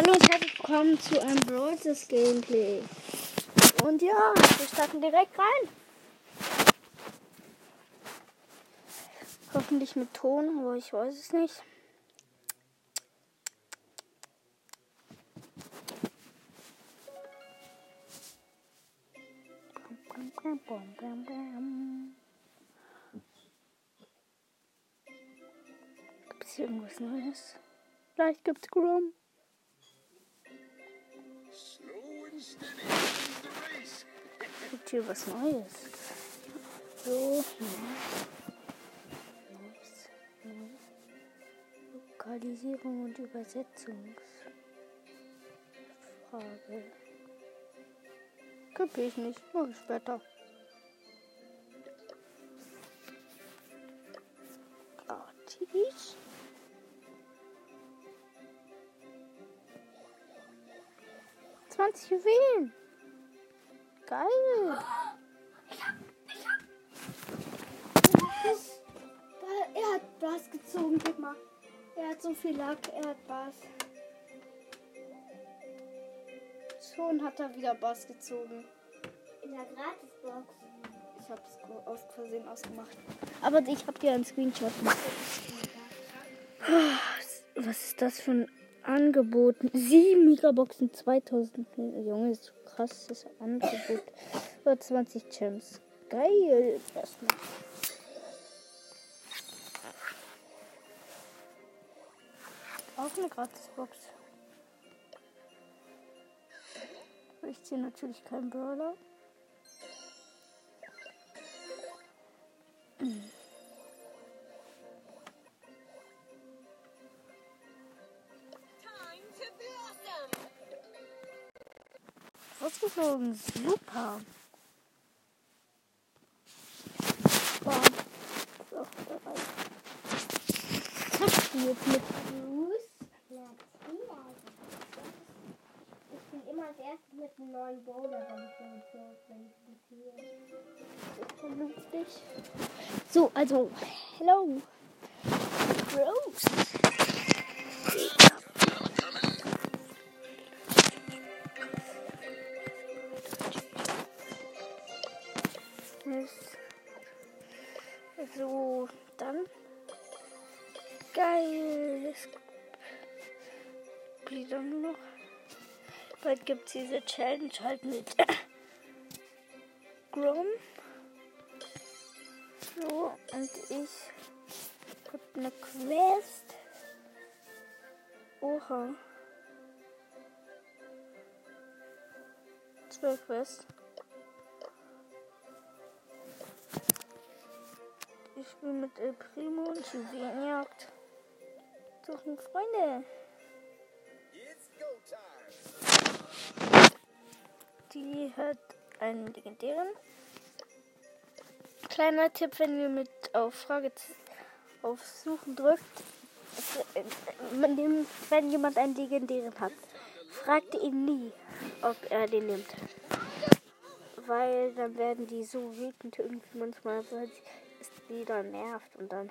Hallo und herzlich willkommen zu einem Brawlers Gameplay. Und ja, wir starten direkt rein. Hoffentlich mit Ton, aber ich weiß es nicht. Gibt es hier irgendwas Neues? Vielleicht gibt's Grom. Gibt hier was Neues? So, Neues, Neues. Lokalisierung und Übersetzungsfrage. Gibt ich nicht, mach ich später. Gratis. Zwanzig Juwelen. Geil. Er hat Bass gezogen, guck mal. Er hat so viel Lack, er hat Bass. Schon hat er wieder Bass gezogen. In der Gratisbox. Ich hab's aus Versehen ausgemacht. Aber ich hab dir einen Screenshot gemacht. Was ist das für ein Angebot? Sieben Megaboxen, 2000. Junge, so krasses Angebot. Über 20 Gems. Geil. Erstmal. Auch eine Gratisbox. Ich ziehe natürlich keinen Brawler. Rausgeflogen. Super. Bam. So, bereit. Zack, jetzt mit Bruce. Ich bin immer als erstes mit einem neuen Bowler, wenn ich den so wenn ich vernünftig. So, also, hello. Rose. Geil. Wie dann noch? Bald gibt es diese Challenge halt mit Grom. So, und ich hab eine Quest. Oha. Zwölf Quests. Ich spiele mit El Primo und Juwelenjagd. Suchen Freunde. Die hat einen legendären. Kleiner Tipp, wenn ihr mit auf Frage auf Suchen drückt, wenn jemand einen legendären hat, fragt ihn nie, ob er den nimmt. Weil dann werden die so wütend irgendwie manchmal, weil es wieder nervt und dann.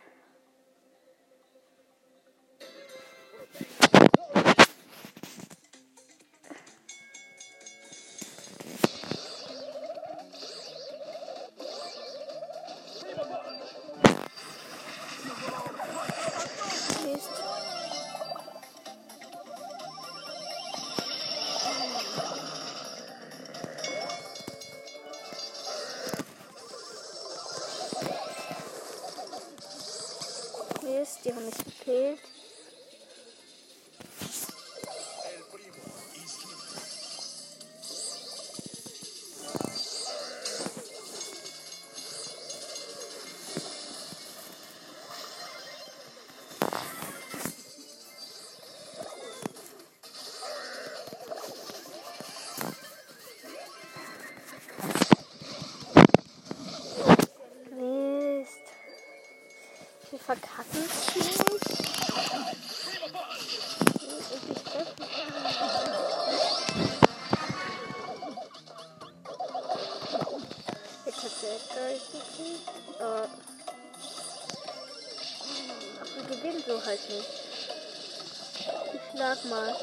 Sag mal.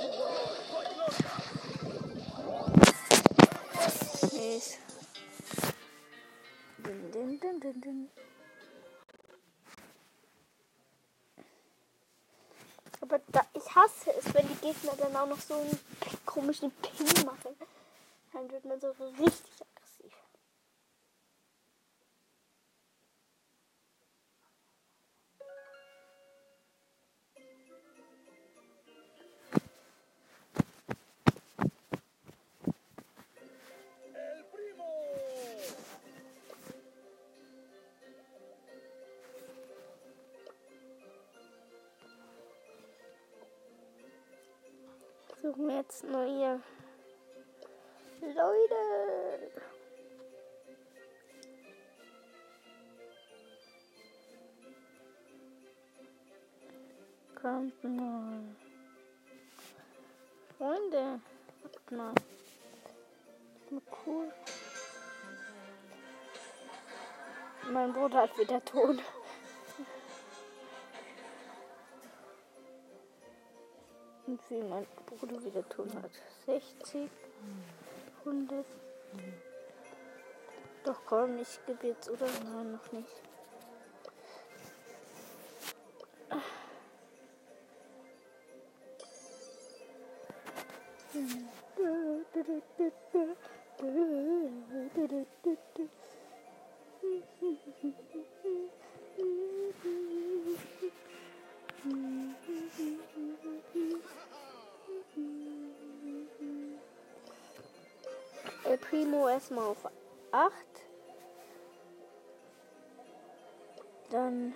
Dun, dun, dun, dun, dun. Aber da, ich hasse es, wenn die Gegner dann auch noch so einen komischen Ping machen. Dann wird man so richtig Suchen wir jetzt neue Leute. Kommt mal. Freunde, kommt mal. Cool. Mein Bruder hat wieder Ton. Und wie mein Bruder wieder Ton hat. 60, 100. Doch komm, ich gebe jetzt, oder? Nein, noch nicht. El Primo erstmal auf 8. Dann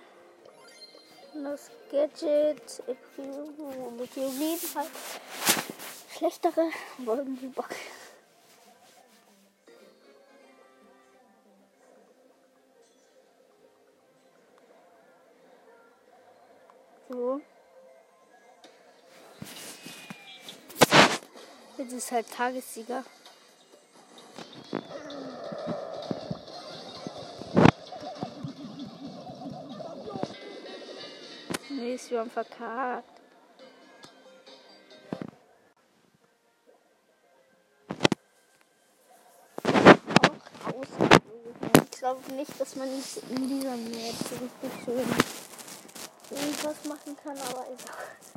das Gadget. Mit auf jeden Fall schlechtere wollen die Bock. So. Jetzt ist halt Tagessieger. Nee, ist wir haben verkackt. Auch. Ich glaube nicht, dass man in dieser Map so richtig schön irgendwas machen kann, aber ist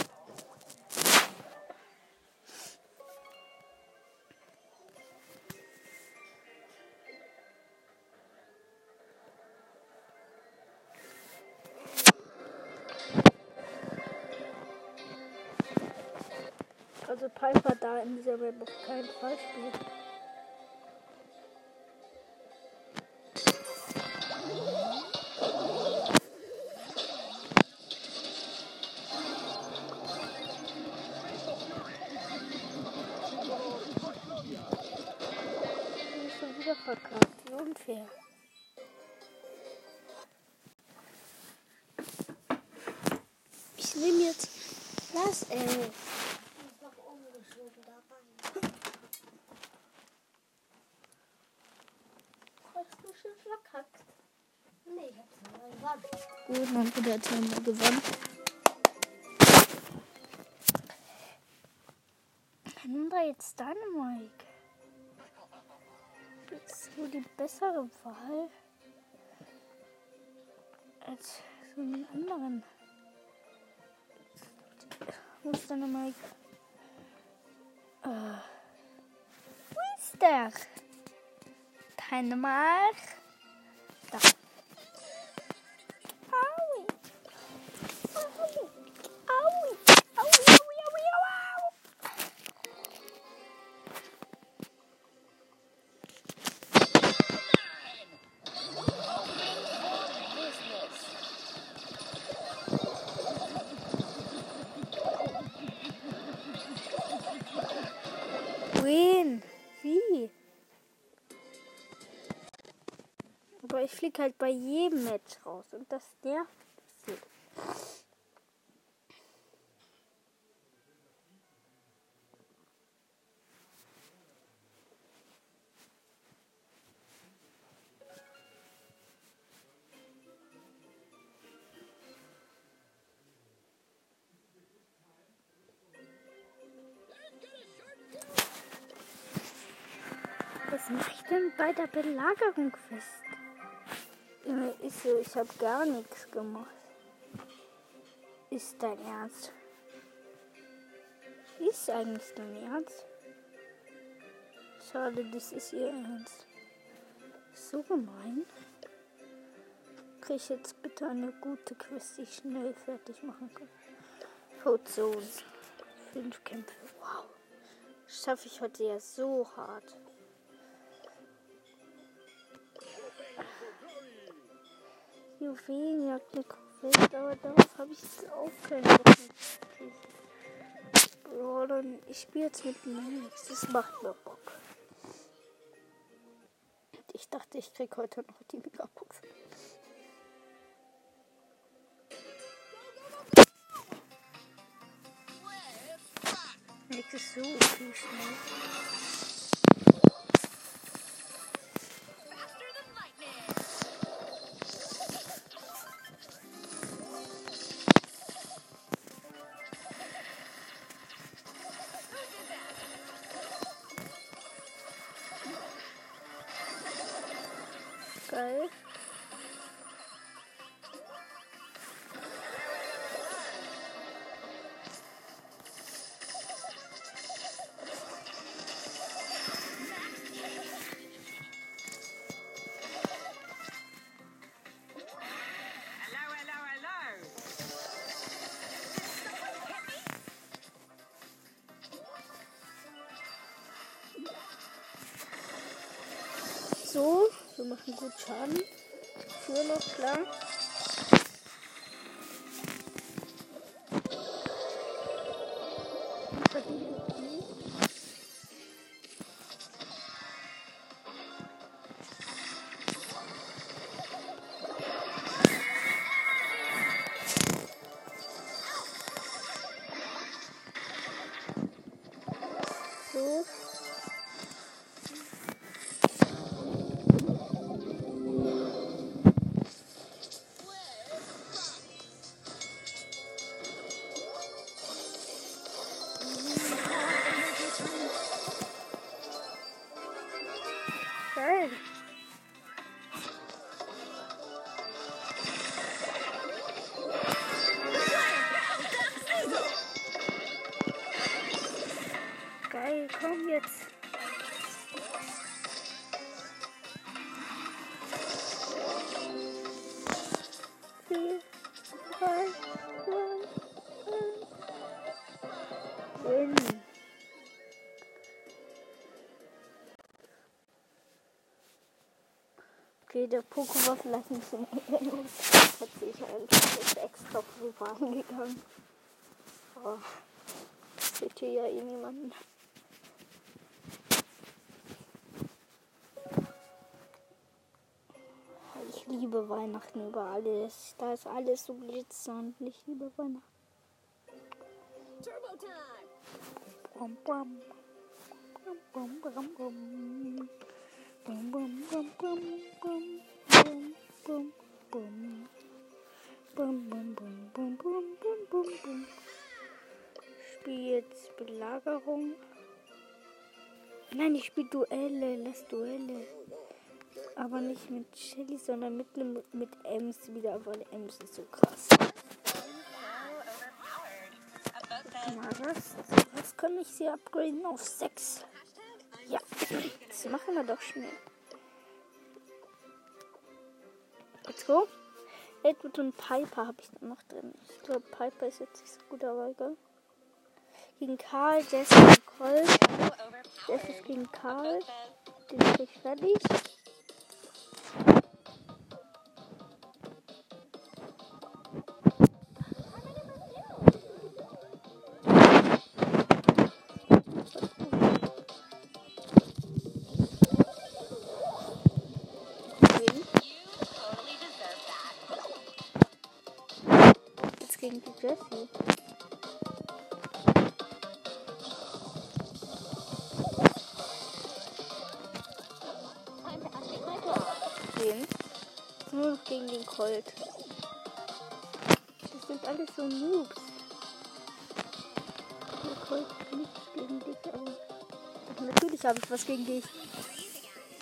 Also Piper da in dieser Map auf keinen Fall wieder verkackt. Wie unfair. Ich nehme jetzt das, ey. ist noch umgeschoben da rein. Hast du schon verkackt? Nee, ich hab's mal gewonnen. Gut, mein Bruder hat zweimal gewonnen. Nimm da jetzt Dynamike. Das ist wohl die bessere Wahl als so einen anderen. Wo ist Dynamike? Äh, wo ist der? Dynamike. Da. fliegt halt bei jedem Match raus und das nervt. Viel. Was mache ich denn bei der Belagerung fest? Ich so, ich habe gar nichts gemacht. Ist dein Ernst? Ist eigentlich dein Ernst? Schade, das ist ihr Ernst. So gemein. Krieg ich jetzt bitte eine gute Quest, die ich schnell fertig machen kann. Code Zone. Fünf Kämpfe. Wow. Schaffe ich heute ja so hart. Juwelenjagd eine Quest, aber darauf habe ich jetzt auch keinen Bock. Bro, dann ich spiele jetzt mit Max. Das macht mir Bock. Ich dachte, ich krieg heute noch die Megabox. Max ist so viel schnell. Machen gut Schaden. Für noch klar. Okay, der Poko war vielleicht ein bisschen ähnlich. Hat sich einfach extra drüber angegangen. Aber seht ihr ja eh niemanden. Ich liebe Weihnachten über alles. Da ist alles so glitzernd. Ich liebe Weihnachten. Turbo time. Bum, bum. Bum, bum, bum, bum. Bum, bum, bum, bum, bum. Bum, bum, bum. Bum, bum, bum, bum, bum, bum, bum, bum. Spiel jetzt Belagerung. Nein, ich spiele Duelle. Lass Duelle. Aber nicht mit Shelly, sondern mit, mit Ems wieder, weil Ems ist so krass. Na, was? Was kann ich sie upgraden auf 6? Ja, das machen wir doch schnell. Let's go. Edward und Piper habe ich dann noch drin. Ich glaube, Piper ist jetzt nicht so gut, aber egal. Gegen Karl, Jess und Colt. Jess ist gegen Karl. Den krieg ich fertig. Gegen die Jessie. Den. Nur noch gegen den Colt. Das sind alles so Noobs. Der Colt hat nichts gegen dich, aber. Ach, natürlich habe ich was gegen dich.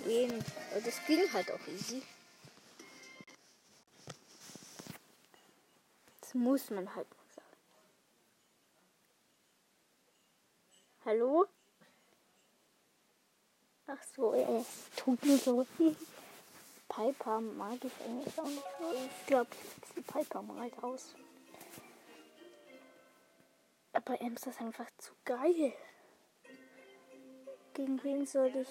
wen. Das ging halt auch easy. Muss man halt sagen. Hallo? Ach so, er tut nur so. Piper mag ich eigentlich auch nicht so. Ich glaube, ich wechsle Piper mal aus. Aber Ems ist einfach zu geil. Gegen wen soll ich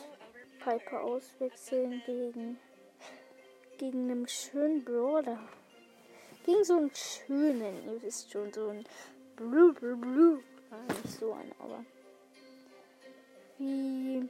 Piper auswechseln? Gegen. Gegen einen schönen Brawler. Gegen so einen schönen, ihr wisst schon, so ein Blue, Blue, Blue. Nicht so ein, aber. Wie.